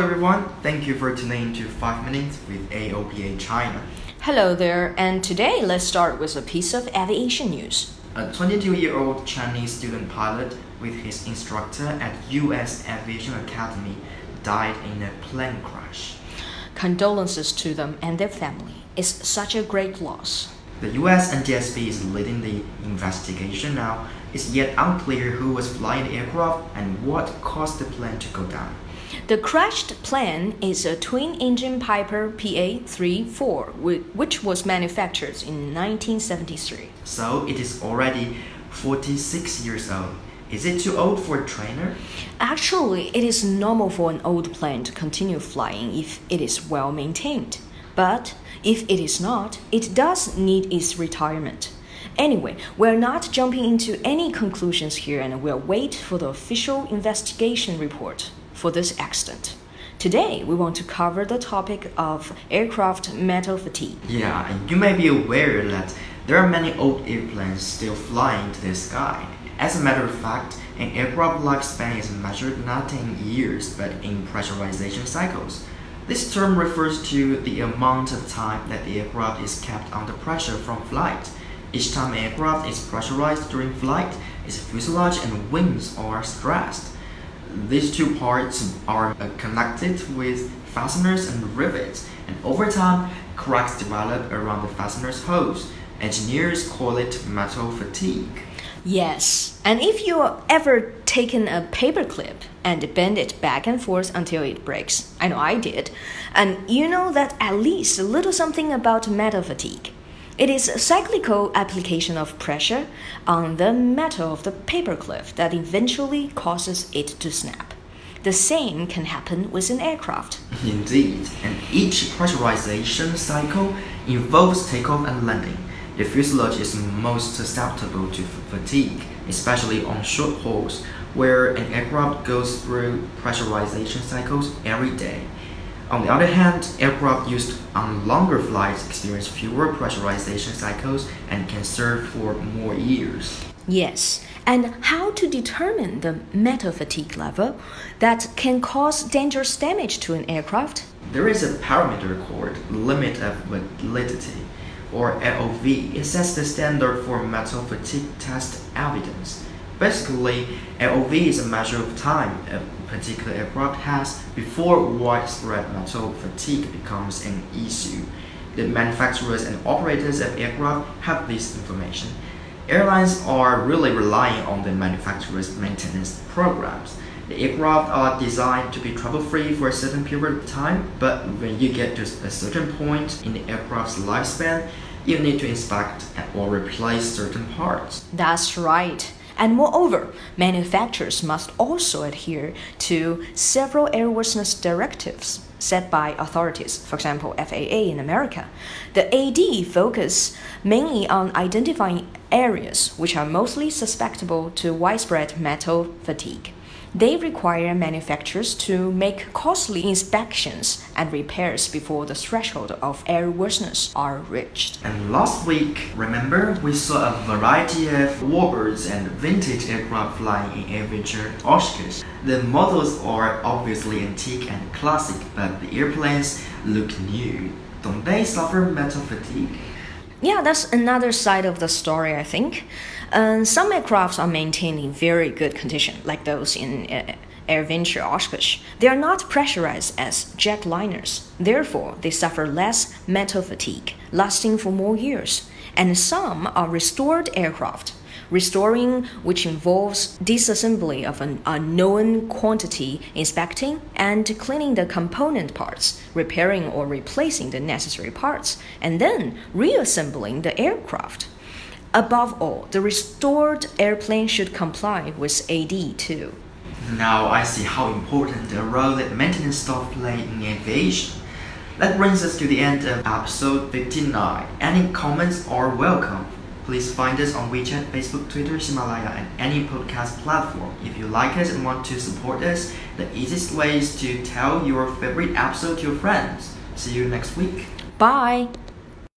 Everyone, thank you for tuning to 5 Minutes with AOPA China. Hello there, and today let's start with a piece of aviation news. A 22 year old Chinese student pilot with his instructor at US Aviation Academy died in a plane crash. Condolences to them and their family. It's such a great loss. The US NTSB is leading the investigation now. It's yet unclear who was flying the aircraft and what caused the plane to go down. The crashed plane is a twin engine Piper PA 34, which was manufactured in 1973. So it is already 46 years old. Is it too old for a trainer? Actually, it is normal for an old plane to continue flying if it is well maintained. But if it is not, it does need its retirement. Anyway, we're not jumping into any conclusions here and we'll wait for the official investigation report for this accident. Today, we want to cover the topic of aircraft metal fatigue. Yeah, you may be aware that there are many old airplanes still flying to the sky. As a matter of fact, an aircraft lifespan is measured not in years but in pressurization cycles. This term refers to the amount of time that the aircraft is kept under pressure from flight. Each time an aircraft is pressurized during flight, its fuselage and wings are stressed. These two parts are uh, connected with fasteners and rivets, and over time, cracks develop around the fasteners holes. Engineers call it metal fatigue. Yes, and if you ever taken a paperclip and bend it back and forth until it breaks, I know I did, and you know that at least a little something about metal fatigue. It is a cyclical application of pressure on the metal of the paperclip that eventually causes it to snap. The same can happen with an aircraft. Indeed, and each pressurization cycle involves takeoff and landing. The fuselage is most susceptible to fatigue, especially on short hauls, where an aircraft goes through pressurization cycles every day. On the other hand, aircraft used on longer flights experience fewer pressurization cycles and can serve for more years. Yes, and how to determine the metal fatigue level that can cause dangerous damage to an aircraft? There is a parameter called limit of validity, or LOV. It sets the standard for metal fatigue test evidence. Basically, LOV is a measure of time a particular aircraft has before widespread metal fatigue becomes an issue. The manufacturers and operators of aircraft have this information. Airlines are really relying on the manufacturers' maintenance programs. The aircraft are designed to be trouble-free for a certain period of time, but when you get to a certain point in the aircraft's lifespan, you need to inspect or replace certain parts. That's right. And moreover, manufacturers must also adhere to several airworthiness directives set by authorities, for example, FAA in America. The AD focus mainly on identifying areas which are mostly susceptible to widespread metal fatigue. They require manufacturers to make costly inspections and repairs before the threshold of airworthiness are reached. And last week, remember, we saw a variety of warbirds and vintage aircraft flying in AirVenture Oshkosh. The models are obviously antique and classic, but the airplanes look new. Don't they suffer metal fatigue? Yeah, that's another side of the story, I think. Um, some aircrafts are maintained in very good condition, like those in uh, AirVenture Oshkosh. They are not pressurized as jetliners, therefore, they suffer less metal fatigue, lasting for more years. And some are restored aircraft restoring, which involves disassembly of an unknown quantity, inspecting, and cleaning the component parts, repairing or replacing the necessary parts, and then reassembling the aircraft. Above all, the restored airplane should comply with AD too. Now I see how important the role that maintenance staff play in aviation. That brings us to the end of episode 59. Any comments are welcome. Please find us on WeChat, Facebook, Twitter, Himalaya, and any podcast platform. If you like us and want to support us, the easiest way is to tell your favorite episode to your friends. See you next week. Bye.